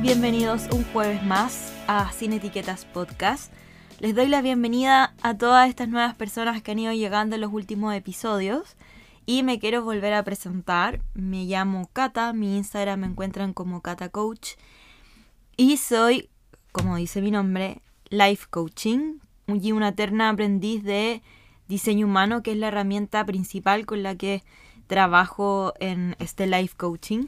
Bienvenidos un jueves más a Sin Etiquetas Podcast. Les doy la bienvenida a todas estas nuevas personas que han ido llegando en los últimos episodios y me quiero volver a presentar. Me llamo Kata, mi Instagram me encuentran como Kata Coach y soy, como dice mi nombre, Life Coaching y una eterna aprendiz de diseño humano, que es la herramienta principal con la que trabajo en este Life Coaching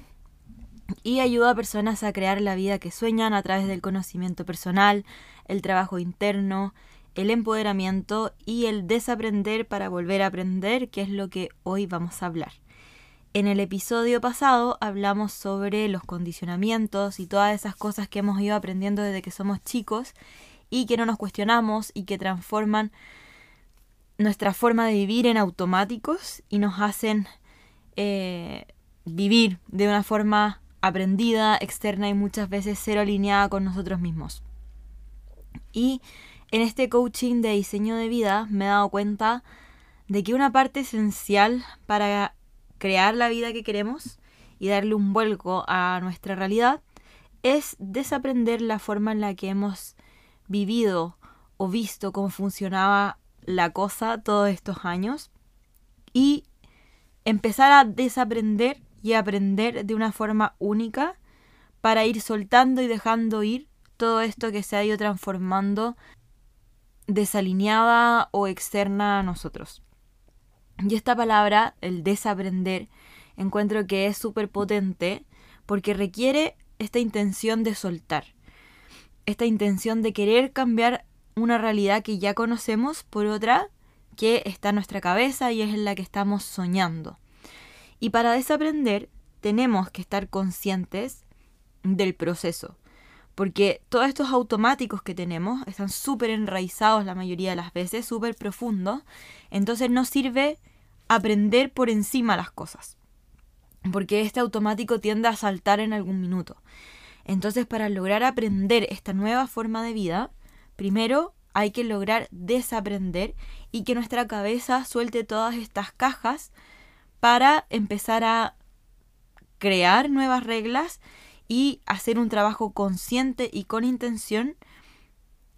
y ayuda a personas a crear la vida que sueñan a través del conocimiento personal, el trabajo interno, el empoderamiento y el desaprender para volver a aprender, que es lo que hoy vamos a hablar. En el episodio pasado hablamos sobre los condicionamientos y todas esas cosas que hemos ido aprendiendo desde que somos chicos y que no nos cuestionamos y que transforman nuestra forma de vivir en automáticos y nos hacen eh, vivir de una forma aprendida, externa y muchas veces cero alineada con nosotros mismos. Y en este coaching de diseño de vida me he dado cuenta de que una parte esencial para crear la vida que queremos y darle un vuelco a nuestra realidad es desaprender la forma en la que hemos vivido o visto cómo funcionaba la cosa todos estos años y empezar a desaprender y aprender de una forma única para ir soltando y dejando ir todo esto que se ha ido transformando desalineada o externa a nosotros. Y esta palabra, el desaprender, encuentro que es súper potente porque requiere esta intención de soltar, esta intención de querer cambiar una realidad que ya conocemos por otra que está en nuestra cabeza y es en la que estamos soñando. Y para desaprender tenemos que estar conscientes del proceso, porque todos estos automáticos que tenemos están súper enraizados la mayoría de las veces, súper profundos, entonces no sirve aprender por encima las cosas, porque este automático tiende a saltar en algún minuto. Entonces para lograr aprender esta nueva forma de vida, primero hay que lograr desaprender y que nuestra cabeza suelte todas estas cajas para empezar a crear nuevas reglas y hacer un trabajo consciente y con intención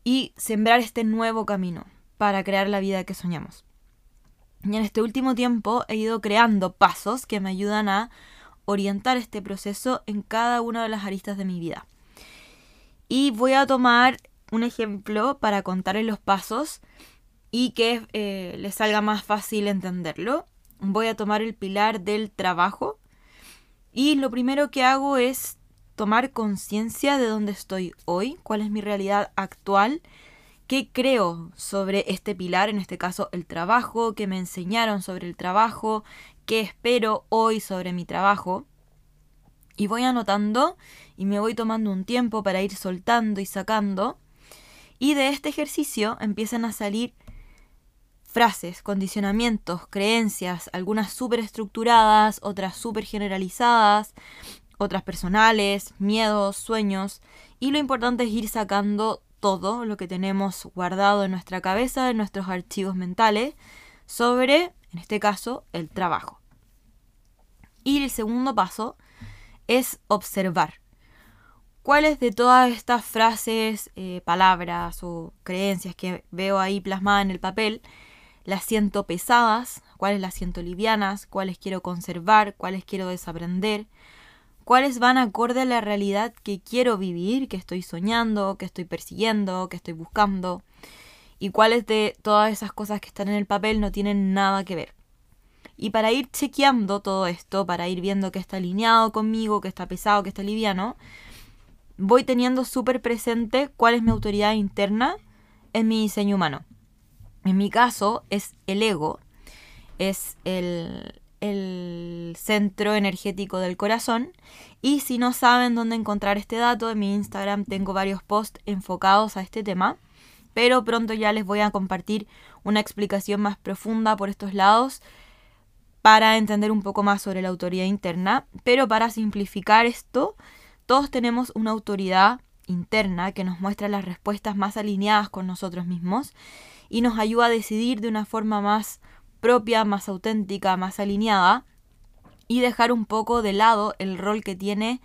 y sembrar este nuevo camino para crear la vida que soñamos. Y en este último tiempo he ido creando pasos que me ayudan a orientar este proceso en cada una de las aristas de mi vida. Y voy a tomar un ejemplo para contarles los pasos y que eh, les salga más fácil entenderlo voy a tomar el pilar del trabajo y lo primero que hago es tomar conciencia de dónde estoy hoy, cuál es mi realidad actual, qué creo sobre este pilar, en este caso el trabajo, qué me enseñaron sobre el trabajo, qué espero hoy sobre mi trabajo. Y voy anotando y me voy tomando un tiempo para ir soltando y sacando. Y de este ejercicio empiezan a salir frases, condicionamientos, creencias, algunas súper estructuradas, otras súper generalizadas, otras personales, miedos, sueños. Y lo importante es ir sacando todo lo que tenemos guardado en nuestra cabeza, en nuestros archivos mentales, sobre, en este caso, el trabajo. Y el segundo paso es observar. ¿Cuáles de todas estas frases, eh, palabras o creencias que veo ahí plasmadas en el papel las siento pesadas, cuáles las siento livianas, cuáles quiero conservar, cuáles quiero desaprender, cuáles van acorde a la realidad que quiero vivir, que estoy soñando, que estoy persiguiendo, que estoy buscando, y cuáles de todas esas cosas que están en el papel no tienen nada que ver. Y para ir chequeando todo esto, para ir viendo que está alineado conmigo, que está pesado, que está liviano, voy teniendo súper presente cuál es mi autoridad interna en mi diseño humano. En mi caso es el ego, es el, centro energético del corazón. Y si no saben dónde encontrar este dato, en mi Instagram tengo varios posts enfocados a este tema. Pero pronto ya les voy a compartir una explicación más profunda por estos lados para entender un poco más sobre la autoridad interna. Pero para simplificar esto, todos tenemos una autoridad interna que nos muestra las respuestas más alineadas con nosotros mismos y nos ayuda a decidir de una forma más propia, más auténtica, más alineada y dejar un poco de lado el rol que tiene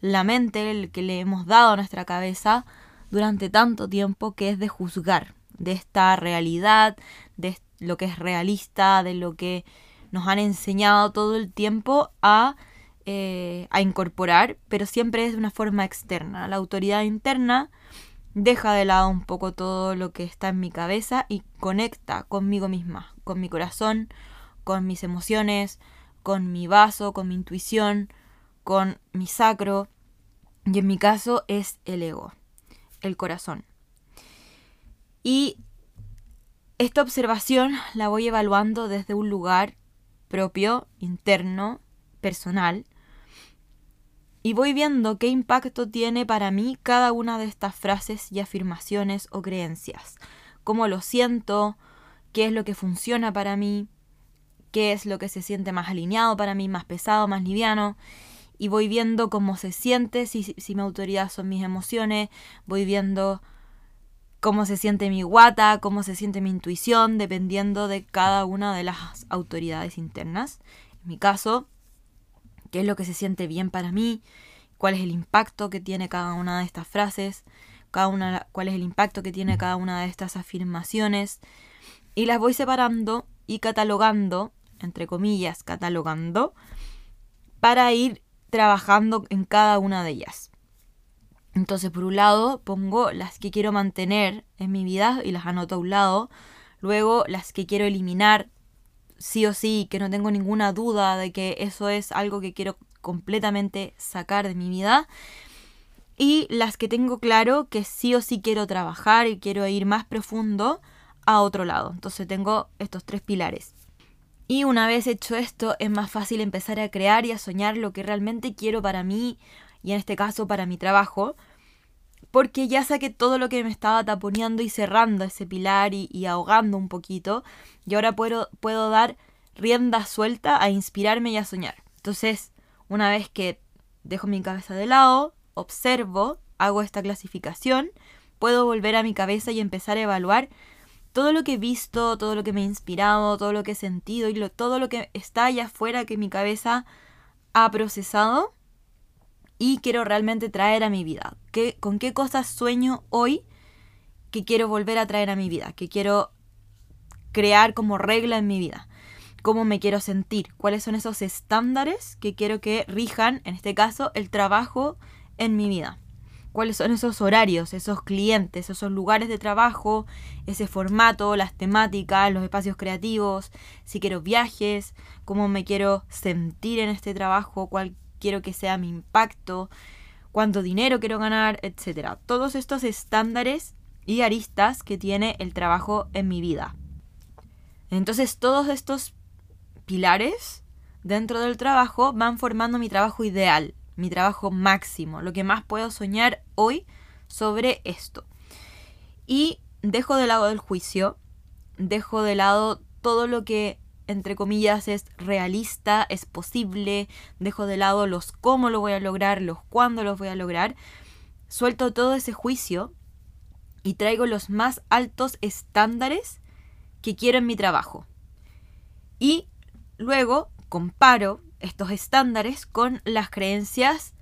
la mente, el que le hemos dado a nuestra cabeza durante tanto tiempo, que es de juzgar de esta realidad, de lo que es realista, de lo que nos han enseñado todo el tiempo a, eh, a incorporar, pero siempre es de una forma externa. La autoridad interna deja de lado un poco todo lo que está en mi cabeza y conecta conmigo misma, con mi corazón, con mis emociones, con mi vaso, con mi intuición, con mi sacro. Y en mi caso es el ego, el corazón. Y esta observación la voy evaluando desde un lugar propio, interno, personal, y voy viendo qué impacto tiene para mí cada una de estas frases y afirmaciones o creencias, cómo lo siento, qué es lo que funciona para mí, qué es lo que se siente más alineado para mí, más pesado, más liviano, y voy viendo cómo se siente, si, si mi autoridad son mis emociones, voy viendo cómo se siente mi guata, cómo se siente mi intuición, dependiendo de cada una de las autoridades internas. En mi caso, qué es lo que se siente bien para mí, cuál es el impacto que tiene cada una de estas frases, cada una, cuál es el impacto que tiene cada una de estas afirmaciones. Y las voy separando y catalogando, entre comillas, catalogando, para ir trabajando en cada una de ellas. Entonces, por un lado, pongo las que quiero mantener en mi vida y las anoto a un lado. Luego, las que quiero eliminar, sí o sí, que no tengo ninguna duda de que eso es algo que quiero completamente sacar de mi vida. Y las que tengo claro que sí o sí quiero trabajar y quiero ir más profundo a otro lado. Entonces tengo estos tres pilares. Y una vez hecho esto, es más fácil empezar a crear y a soñar lo que realmente quiero para mí y en este caso para mi trabajo, porque ya saqué todo lo que me estaba taponeando y cerrando ese pilar y, ahogando un poquito, y ahora puedo, puedo dar rienda suelta a inspirarme y a soñar. Entonces, una vez que dejo mi cabeza de lado, observo, hago esta clasificación, puedo volver a mi cabeza y empezar a evaluar todo lo que he visto, todo lo que me ha inspirado, todo lo que he sentido y todo lo que está allá afuera que mi cabeza ha procesado y quiero realmente traer a mi vida. ¿Qué, ¿Con qué cosas sueño hoy que quiero volver a traer a mi vida? Que quiero crear como regla en mi vida. ¿Cómo me quiero sentir? ¿Cuáles son esos estándares que quiero que rijan, en este caso, el trabajo en mi vida? cuáles son esos horarios, esos clientes, esos lugares de trabajo, ese formato, las temáticas, los espacios creativos, si quiero viajes, cómo me quiero sentir en este trabajo, quiero que sea mi impacto, cuánto dinero quiero ganar, etc. Todos estos estándares y aristas que tiene el trabajo en mi vida. Entonces todos estos pilares dentro del trabajo van formando mi trabajo ideal, mi trabajo máximo, lo que más puedo soñar hoy sobre esto. Y dejo de lado el juicio, dejo de lado todo lo que entre comillas, es realista, es posible, dejo de lado los cómo lo voy a lograr, los cuándo los voy a lograr, suelto todo ese juicio y traigo los más altos estándares que quiero en mi trabajo. Y luego comparo estos estándares con las creencias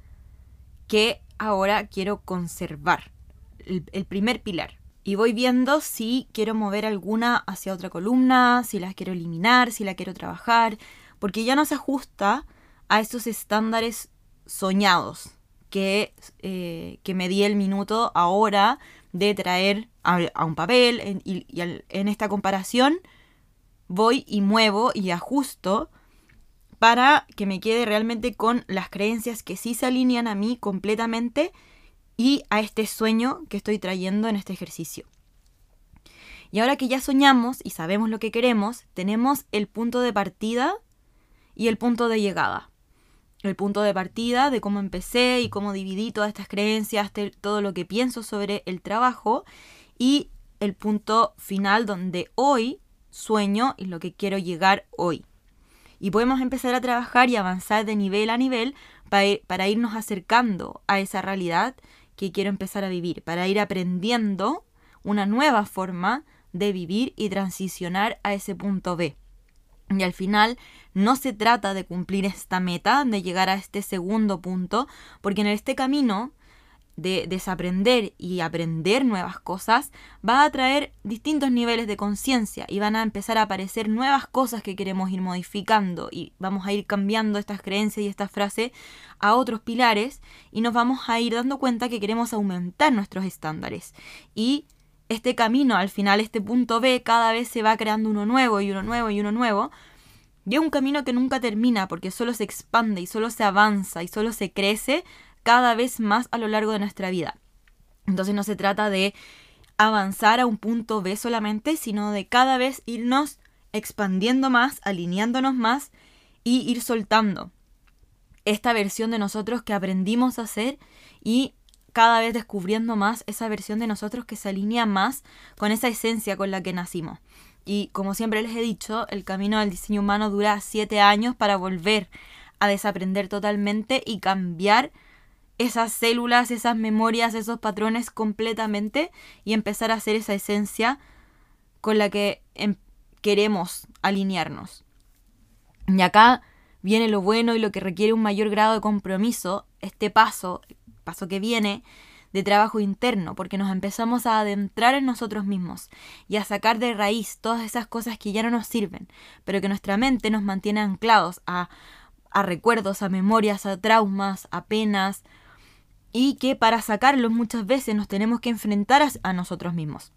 que ahora quiero conservar. El, el primer pilar y voy viendo si quiero mover alguna hacia otra columna, si las quiero eliminar, si la quiero trabajar, porque ya no se ajusta a esos estándares soñados que, eh, que me di el minuto ahora de traer a, un papel y, en esta comparación voy y muevo y ajusto para que me quede realmente con las creencias que sí se alinean a mí completamente y a este sueño que estoy trayendo en este ejercicio. Y ahora que ya soñamos y sabemos lo que queremos, tenemos el punto de partida y el punto de llegada. El punto de partida de cómo empecé y cómo dividí todas estas creencias, todo lo que pienso sobre el trabajo y el punto final donde hoy sueño y lo que quiero llegar hoy. Y podemos empezar a trabajar y avanzar de nivel a nivel para, irnos acercando a esa realidad que quiero empezar a vivir, para ir aprendiendo una nueva forma de vivir y transicionar a ese punto B. Y al final no se trata de cumplir esta meta, de llegar a este segundo punto, porque en este camino de desaprender y aprender nuevas cosas va a traer distintos niveles de conciencia y van a empezar a aparecer nuevas cosas que queremos ir modificando y vamos a ir cambiando estas creencias y estas frases a otros pilares y nos vamos a ir dando cuenta que queremos aumentar nuestros estándares. Y este camino al final este punto B cada vez se va creando uno nuevo y uno nuevo y uno nuevo y es un camino que nunca termina porque solo se expande y solo se avanza y solo se crece cada vez más a lo largo de nuestra vida. Entonces no se trata de avanzar a un punto B solamente, sino de cada vez irnos expandiendo más, alineándonos más y ir soltando esta versión de nosotros que aprendimos a hacer y cada vez descubriendo más esa versión de nosotros que se alinea más con esa esencia con la que nacimos. Y como siempre les he dicho, el camino del diseño humano dura siete años para volver a desaprender totalmente y cambiar esas células, esas memorias, esos patrones completamente y empezar a hacer esa esencia con la que em, queremos alinearnos. Y acá viene lo bueno y lo que requiere un mayor grado de compromiso, este paso, paso que viene de trabajo interno, porque nos empezamos a adentrar en nosotros mismos y a sacar de raíz todas esas cosas que ya no nos sirven, pero que nuestra mente nos mantiene anclados a, a recuerdos, a memorias, a traumas, a penas, y que para sacarlos muchas veces nos tenemos que enfrentar a, nosotros mismos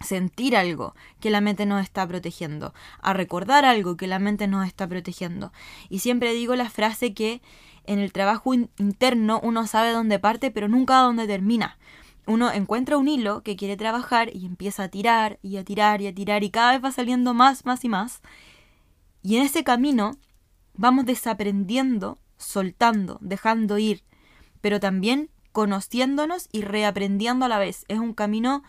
sentir algo que la mente nos está protegiendo, a recordar algo que la mente nos está protegiendo. Y siempre digo la frase que en el trabajo interno uno sabe dónde parte, pero nunca dónde termina. Uno encuentra un hilo que quiere trabajar y empieza a tirar y a tirar y a tirar y cada vez va saliendo más, más y más. Y en ese camino vamos desaprendiendo, soltando, dejando ir, pero también conociéndonos y reaprendiendo a la vez. Es un camino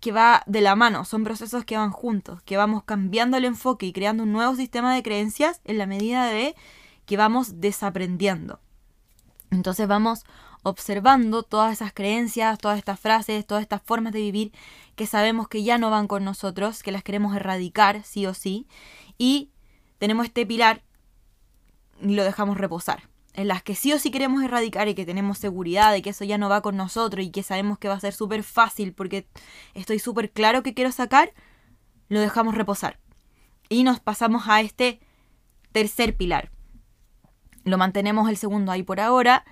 que va de la mano, son procesos que van juntos, que vamos cambiando el enfoque y creando un nuevo sistema de creencias en la medida de que vamos desaprendiendo. Entonces vamos observando todas esas creencias, todas estas frases, todas estas formas de vivir que sabemos que ya no van con nosotros, que las queremos erradicar sí o sí, y tenemos este pilar y lo dejamos reposar en las que sí o sí queremos erradicar y que tenemos seguridad de que eso ya no va con nosotros y que sabemos que va a ser súper fácil porque estoy súper claro que quiero sacar, lo dejamos reposar. Y nos pasamos a este tercer pilar. Lo mantenemos el segundo ahí por ahora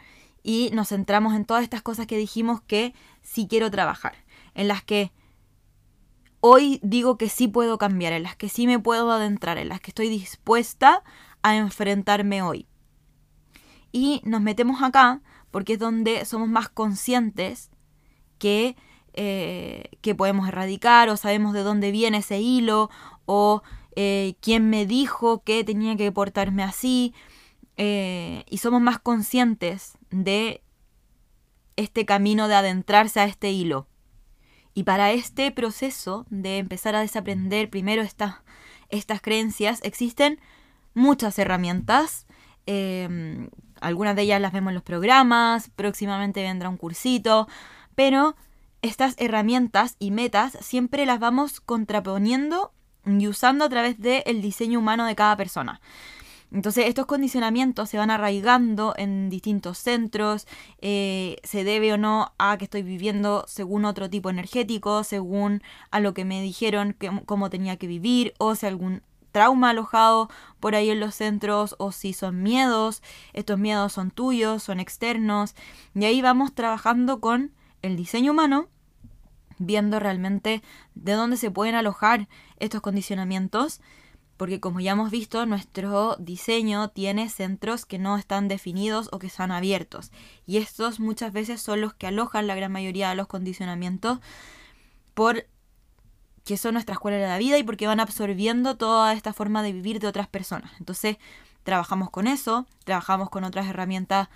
y nos centramos en todas estas cosas que dijimos que sí quiero trabajar, en las que hoy digo que sí puedo cambiar, en las que sí me puedo adentrar, en las que estoy dispuesta a enfrentarme hoy y nos metemos acá porque es donde somos más conscientes que, eh, que podemos erradicar o sabemos de dónde viene ese hilo o eh, quién me dijo que tenía que portarme así eh, y somos más conscientes de este camino de adentrarse a este hilo. Y para este proceso de empezar a desaprender primero estas, estas creencias existen muchas herramientas algunas de ellas las vemos en los programas, próximamente vendrá un cursito, pero estas herramientas y metas siempre las vamos contraponiendo y usando a través del diseño humano de cada persona. Entonces estos condicionamientos se van arraigando en distintos centros, eh, se debe o no a que estoy viviendo según otro tipo energético, según a lo que me dijeron que, cómo tenía que vivir, o si algún trauma alojado por ahí en los centros o si son miedos, estos miedos son tuyos, son externos, y ahí vamos trabajando con el diseño humano, viendo realmente de dónde se pueden alojar estos condicionamientos, porque como ya hemos visto, nuestro diseño tiene centros que no están definidos o que están abiertos, y estos muchas veces son los que alojan la gran mayoría de los condicionamientos por que son nuestra escuela de la vida y porque van absorbiendo toda esta forma de vivir de otras personas. Entonces, trabajamos con eso, trabajamos con otras herramientas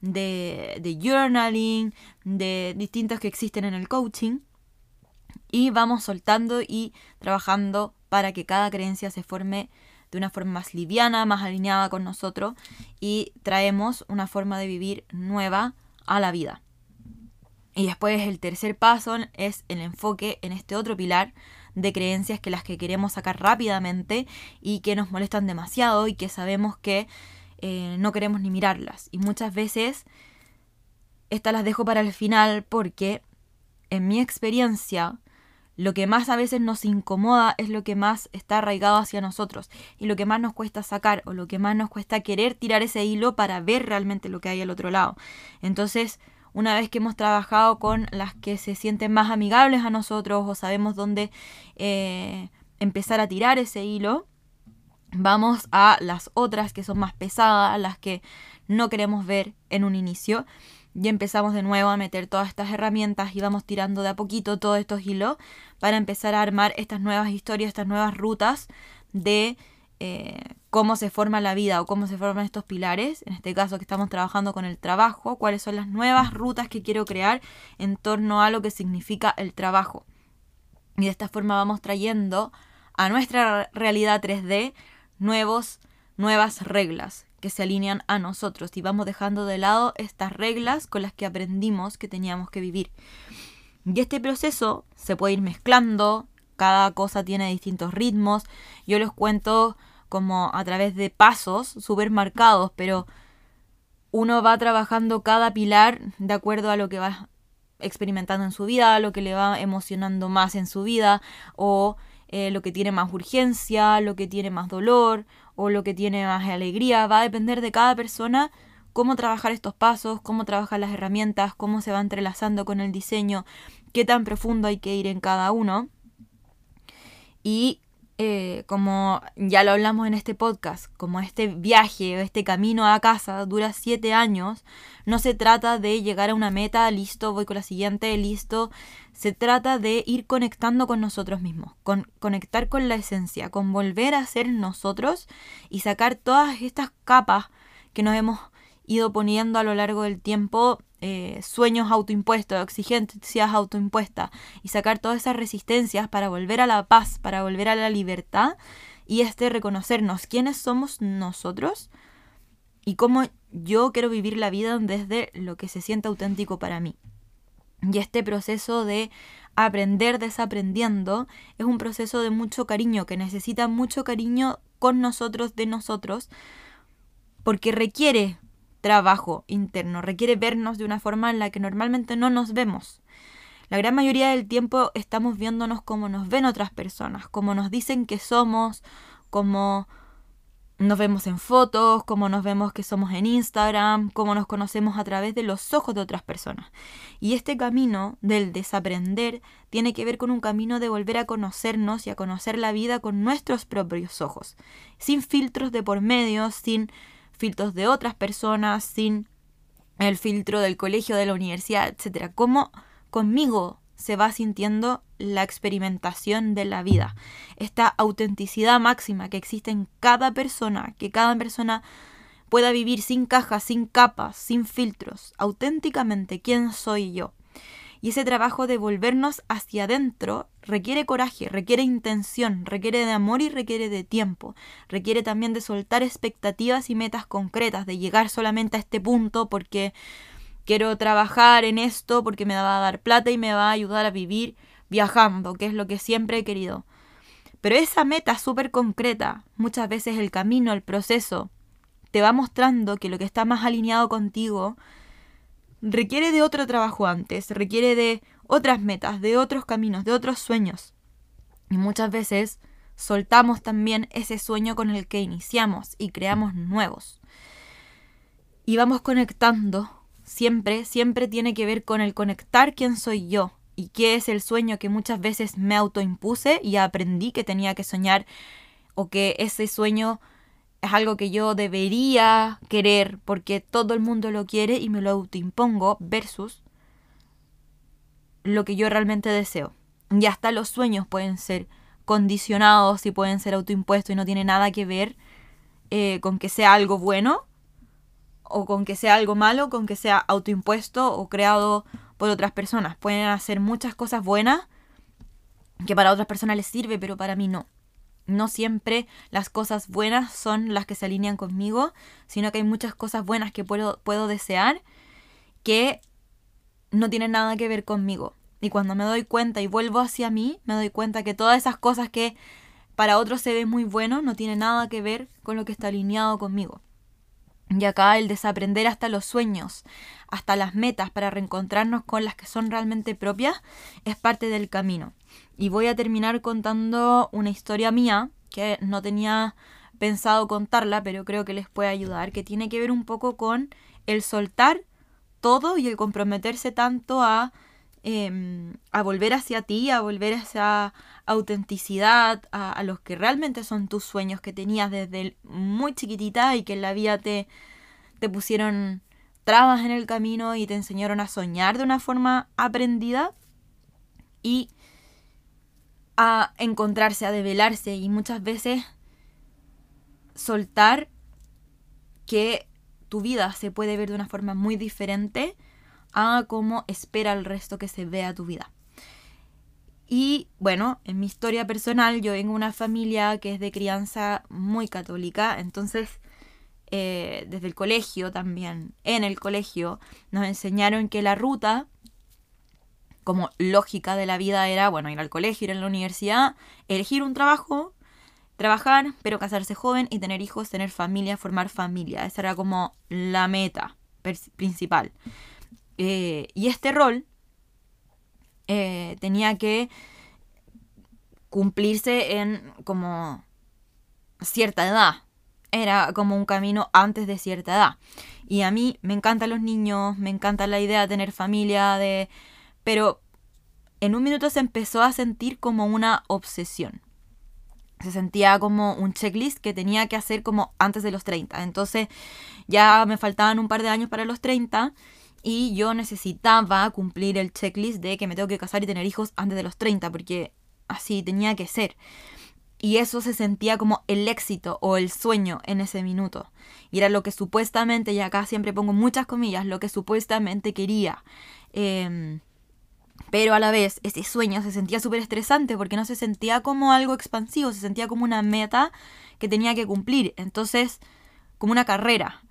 de, de journaling, de distintas que existen en el coaching, y vamos soltando y trabajando para que cada creencia se forme de una forma más liviana, más alineada con nosotros y traemos una forma de vivir nueva a la vida. Y después el tercer paso es el enfoque en este otro pilar de creencias que las que queremos sacar rápidamente y que nos molestan demasiado y que sabemos que eh, no queremos ni mirarlas. Y muchas veces estas las dejo para el final porque en mi experiencia lo que más a veces nos incomoda es lo que más está arraigado hacia nosotros y lo que más nos cuesta sacar o lo que más nos cuesta querer tirar ese hilo para ver realmente lo que hay al otro lado. Entonces, una vez que hemos trabajado con las que se sienten más amigables a nosotros o sabemos dónde eh, empezar a tirar ese hilo, vamos a las otras que son más pesadas, las que no queremos ver en un inicio y empezamos de nuevo a meter todas estas herramientas y vamos tirando de a poquito todos estos hilos para empezar a armar estas nuevas historias, estas nuevas rutas de eh, cómo se forma la vida o cómo se forman estos pilares, en este caso que estamos trabajando con el trabajo, cuáles son las nuevas rutas que quiero crear en torno a lo que significa el trabajo. Y de esta forma vamos trayendo a nuestra realidad 3D nuevos, nuevas reglas que se alinean a nosotros y vamos dejando de lado estas reglas con las que aprendimos que teníamos que vivir. Y este proceso se puede ir mezclando, cada cosa tiene distintos ritmos, yo les cuento como a través de pasos súper marcados, pero uno va trabajando cada pilar de acuerdo a lo que va experimentando en su vida, lo que le va emocionando más en su vida, o eh, lo que tiene más urgencia, lo que tiene más dolor, o lo que tiene más alegría. Va a depender de cada persona cómo trabajar estos pasos, cómo trabajar las herramientas, cómo se va entrelazando con el diseño, qué tan profundo hay que ir en cada uno. Y eh, como ya lo hablamos en este podcast, como este viaje o este camino a casa dura siete años, no se trata de llegar a una meta, listo, voy con la siguiente, listo. Se trata de ir conectando con nosotros mismos, con conectar con la esencia, con volver a ser nosotros y sacar todas estas capas que nos hemos ido poniendo a lo largo del tiempo eh, sueños autoimpuestos, exigencias autoimpuestas y sacar todas esas resistencias para volver a la paz, para volver a la libertad y este reconocernos quiénes somos nosotros y cómo yo quiero vivir la vida desde lo que se siente auténtico para mí. Y este proceso de aprender desaprendiendo es un proceso de mucho cariño, que necesita mucho cariño con nosotros, de nosotros, porque requiere trabajo interno, requiere vernos de una forma en la que normalmente no nos vemos. La gran mayoría del tiempo estamos viéndonos como nos ven otras personas, como nos dicen que somos, como nos vemos en fotos, como nos vemos que somos en Instagram, como nos conocemos a través de los ojos de otras personas. Y este camino del desaprender tiene que ver con un camino de volver a conocernos y a conocer la vida con nuestros propios ojos, sin filtros de por medio, sin filtros de otras personas, sin el filtro del colegio, de la universidad, etcétera. Cómo conmigo se va sintiendo la experimentación de la vida, esta autenticidad máxima que existe en cada persona, que cada persona pueda vivir sin cajas, sin capas, sin filtros, auténticamente quién soy yo. Y ese trabajo de volvernos hacia adentro requiere coraje, requiere intención, requiere de amor y requiere de tiempo. Requiere también de soltar expectativas y metas concretas, de llegar solamente a este punto porque quiero trabajar en esto, porque me va a dar plata y me va a ayudar a vivir viajando, que es lo que siempre he querido. Pero esa meta súper concreta, muchas veces el camino, el proceso, te va mostrando que lo que está más alineado contigo requiere de otro trabajo antes, requiere de otras metas, de otros caminos, de otros sueños. Y muchas veces soltamos también ese sueño con el que iniciamos y creamos nuevos. Y vamos conectando, siempre, siempre tiene que ver con el conectar quién soy yo y qué es el sueño que muchas veces me autoimpuse y aprendí que tenía que soñar o que ese sueño es algo que yo debería querer porque todo el mundo lo quiere y me lo autoimpongo versus lo que yo realmente deseo. Y hasta los sueños pueden ser condicionados y pueden ser autoimpuestos y no tiene nada que ver eh, con que sea algo bueno o con que sea algo malo, con que sea autoimpuesto o creado por otras personas. Pueden hacer muchas cosas buenas que para otras personas les sirve, pero para mí no no siempre las cosas buenas son las que se alinean conmigo, sino que hay muchas cosas buenas que puedo, puedo desear que no tienen nada que ver conmigo. Y cuando me doy cuenta y vuelvo hacia mí, me doy cuenta que todas esas cosas que para otros se ven muy bueno no tienen nada que ver con lo que está alineado conmigo. Y acá el desaprender hasta los sueños, hasta las metas para reencontrarnos con las que son realmente propias, es parte del camino. Y voy a terminar contando una historia mía que no tenía pensado contarla, pero creo que les puede ayudar, que tiene que ver un poco con el soltar todo y el comprometerse tanto a, em, a volver hacia ti, a volver a esa autenticidad, a, a, los que realmente son tus sueños que tenías desde muy chiquitita y que en la vida te, te pusieron trabas en el camino y te enseñaron a soñar de una forma aprendida y a encontrarse, a develarse y muchas veces soltar que tu vida se puede ver de una forma muy diferente a cómo espera el resto que se vea tu vida. Y bueno, en mi historia personal yo vengo de una familia que es de crianza muy católica, entonces eh, desde el colegio también, en el colegio, nos enseñaron que la ruta como lógica de la vida era, bueno, ir al colegio, ir a la universidad, elegir un trabajo, trabajar, pero casarse joven y tener hijos, tener familia, formar familia. Esa era como la meta principal. Eh, y este rol eh, tenía que cumplirse en como cierta edad. Era como un camino antes de cierta edad. Y a mí me encantan los niños, me encanta la idea de tener familia, de... Pero en un minuto se empezó a sentir como una obsesión se sentía como un checklist que tenía que hacer como antes de los 30. Entonces ya me faltaban un par de años para los 30 y yo necesitaba cumplir el checklist de que me tengo que casar y tener hijos antes de los 30 porque así tenía que ser. Y eso se sentía como el éxito o el sueño en ese minuto. Y era lo que supuestamente, y acá siempre pongo muchas comillas, lo que supuestamente quería. Eh, pero a la vez, ese sueño se sentía súper estresante porque no se sentía como algo expansivo, se sentía como una meta que tenía que cumplir. Entonces, como una carrera.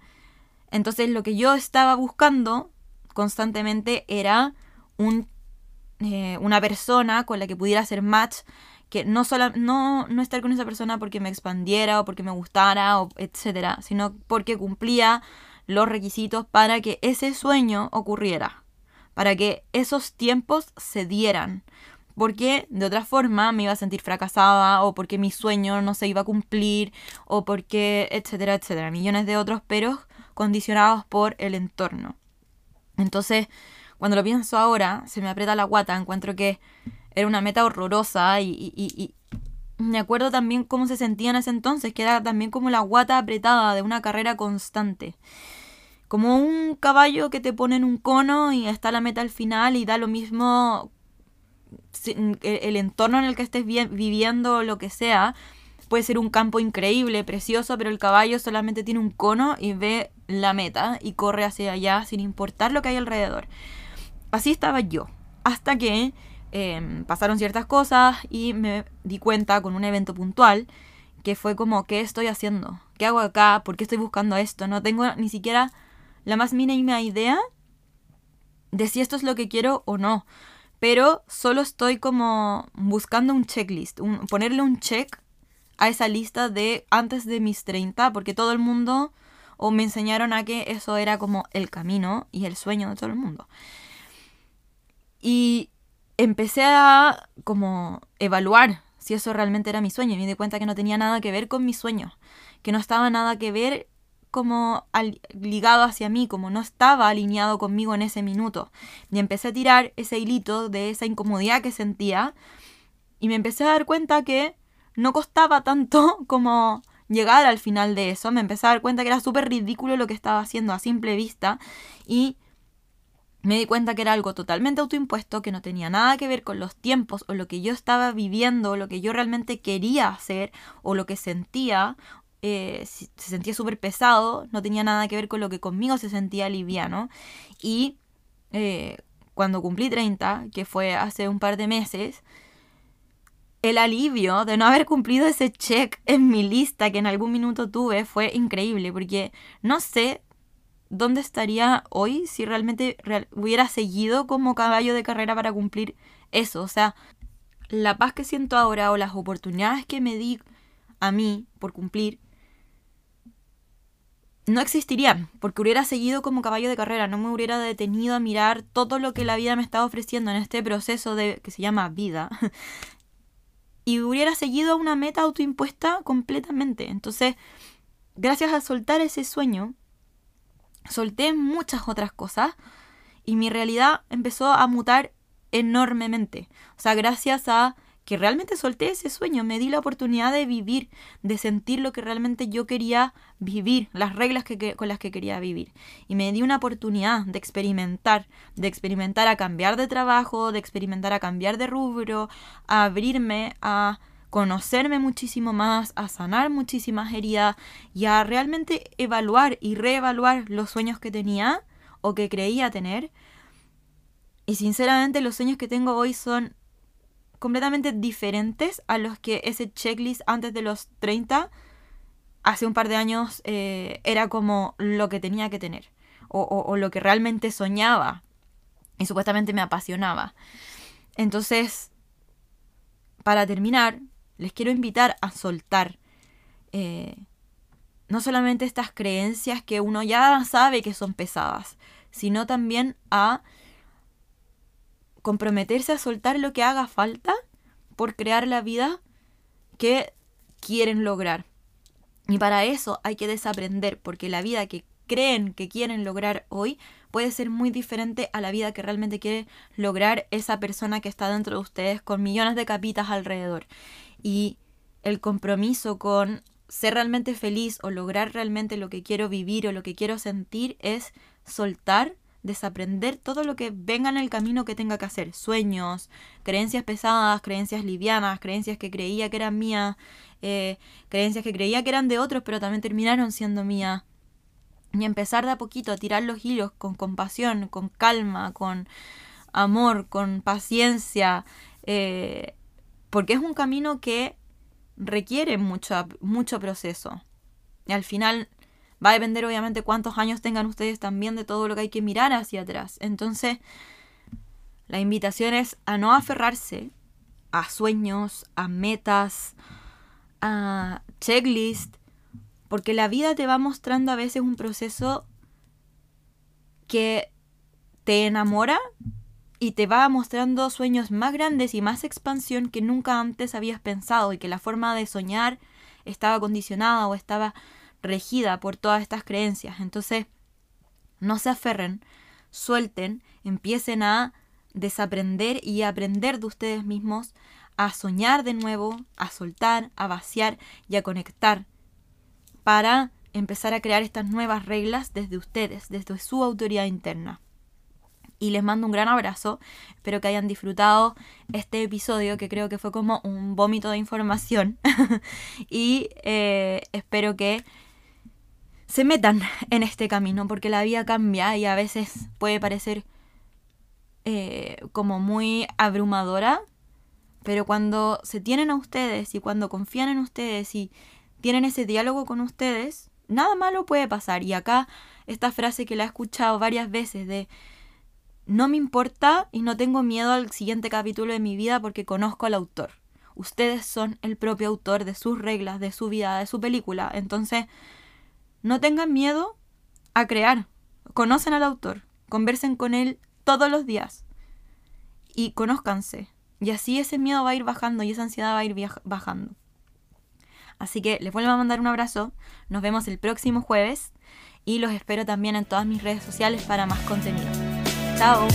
Entonces, lo que yo estaba buscando constantemente era un, eh, una persona con la que pudiera hacer match que no, solo, no, no estar con esa persona porque me expandiera o porque me gustara, o etcétera, sino porque cumplía los requisitos para que ese sueño ocurriera para que esos tiempos se dieran. Porque de otra forma me iba a sentir fracasada o porque mi sueño no se iba a cumplir o porque, etcétera, etcétera. Millones de otros peros condicionados por el entorno. Entonces, cuando lo pienso ahora, se me aprieta la guata, encuentro que era una meta horrorosa y, y, y, me acuerdo también cómo se sentía en ese entonces, que era también como la guata apretada de una carrera constante como un caballo que te pone en un cono y está la meta al final y da lo mismo el entorno en el que estés viviendo, lo que sea. Puede ser un campo increíble, precioso, pero el caballo solamente tiene un cono y ve la meta y corre hacia allá sin importar lo que hay alrededor. Así estaba yo. Hasta que em, pasaron ciertas cosas y me di cuenta con un evento puntual que fue como, ¿qué estoy haciendo? ¿Qué hago acá? ¿Por qué estoy buscando esto? No tengo ni siquiera la más mínima idea de si esto es lo que quiero o no. Pero solo estoy como buscando un checklist, ponerle un check a esa lista de antes de mis 30, porque todo el mundo o me enseñaron a que eso era como el camino y el sueño de todo el mundo. Y empecé a como evaluar si eso realmente era mi sueño y me di cuenta que no tenía nada que ver con mi sueño, que no estaba nada que ver como ligado hacia mí, como no estaba alineado conmigo en ese minuto. Y empecé a tirar ese hilito de esa incomodidad que sentía y me empecé a dar cuenta que no costaba tanto como llegar al final de eso. Me empecé a dar cuenta que era súper ridículo lo que estaba haciendo a simple vista y me di cuenta que era algo totalmente autoimpuesto, que no tenía nada que ver con los tiempos o lo que yo estaba viviendo, o lo que yo realmente quería hacer o lo que sentía eh, se sentía súper pesado, no tenía nada que ver con lo que conmigo se sentía liviano. Y eh, cuando cumplí 30, que fue hace un par de meses, el alivio de no haber cumplido ese check en mi lista que en algún minuto tuve fue increíble, porque no sé dónde estaría hoy si realmente hubiera seguido como caballo de carrera para cumplir eso. O sea, la paz que siento ahora o las oportunidades que me di a mí por cumplir no existirían, porque hubiera seguido como caballo de carrera, no me hubiera detenido a mirar todo lo que la vida me estaba ofreciendo en este proceso de que se llama vida. y hubiera seguido una meta autoimpuesta completamente. Entonces, gracias a soltar ese sueño, solté muchas otras cosas y mi realidad empezó a mutar enormemente. O sea, gracias a que realmente solté ese sueño, me di la oportunidad de vivir, de sentir lo que realmente yo quería vivir, las reglas que, con las que quería vivir. Y me di una oportunidad de experimentar, de experimentar a cambiar de trabajo, de experimentar a cambiar de rubro, a abrirme, a conocerme muchísimo más, a sanar muchísimas heridas y a realmente evaluar y reevaluar los sueños que tenía o que creía tener. Y sinceramente los sueños que tengo hoy son completamente diferentes a los que ese checklist antes de los 30, hace un par de años, eh, era como lo que tenía que tener. O, lo que realmente soñaba. Y supuestamente me apasionaba. Entonces, para terminar, les quiero invitar a soltar eh, no solamente estas creencias que uno ya sabe que son pesadas, sino también a comprometerse a soltar lo que haga falta por crear la vida que quieren lograr. Y para eso hay que desaprender, porque la vida que creen que quieren lograr hoy puede ser muy diferente a la vida que realmente quiere lograr esa persona que está dentro de ustedes con millones de capitas alrededor. Y el compromiso con ser realmente feliz o lograr realmente lo que quiero vivir o lo que quiero sentir es soltar desaprender todo lo que venga en el camino que tenga que hacer. Sueños, creencias pesadas, creencias livianas, creencias que creía que eran mías, eh, creencias que creía que eran de otros, pero también terminaron siendo mías. Y empezar de a poquito a tirar los hilos con compasión, con calma, con amor, con paciencia, eh, porque es un camino que requiere mucho, mucho proceso. Y al final Va a depender obviamente cuántos años tengan ustedes también de todo lo que hay que mirar hacia atrás. Entonces, la invitación es a no aferrarse a sueños, a metas, a checklist, porque la vida te va mostrando a veces un proceso que te enamora y te va mostrando sueños más grandes y más expansión que nunca antes habías pensado y que la forma de soñar estaba condicionada o estaba regida por todas estas creencias. Entonces, no se aferren, suelten, empiecen a desaprender y aprender de ustedes mismos, a soñar de nuevo, a soltar, a vaciar y a conectar para empezar a crear estas nuevas reglas desde ustedes, desde su autoridad interna. Y les mando un gran abrazo. Espero que hayan disfrutado este episodio que creo que fue como un vómito de información. y eh, espero que se metan en este camino, porque la vida cambia y a veces puede parecer eh, como muy abrumadora, pero cuando se tienen a ustedes y cuando confían en ustedes y tienen ese diálogo con ustedes, nada malo puede pasar. Y acá esta frase que la he escuchado varias veces de no me importa y no tengo miedo al siguiente capítulo de mi vida porque conozco al autor. Ustedes son el propio autor de sus reglas, de su vida, de su película. Entonces, no tengan miedo a crear. Conocen al autor, conversen con él todos los días y conózcanse. Y así ese miedo va a ir bajando y esa ansiedad va a ir bajando. Así que les vuelvo a mandar un abrazo. Nos vemos el próximo jueves y los espero también en todas mis redes sociales para más contenido. Chao.